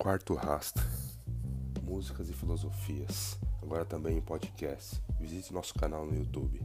Quarto Rasta. Músicas e filosofias. Agora também em podcast. Visite nosso canal no YouTube.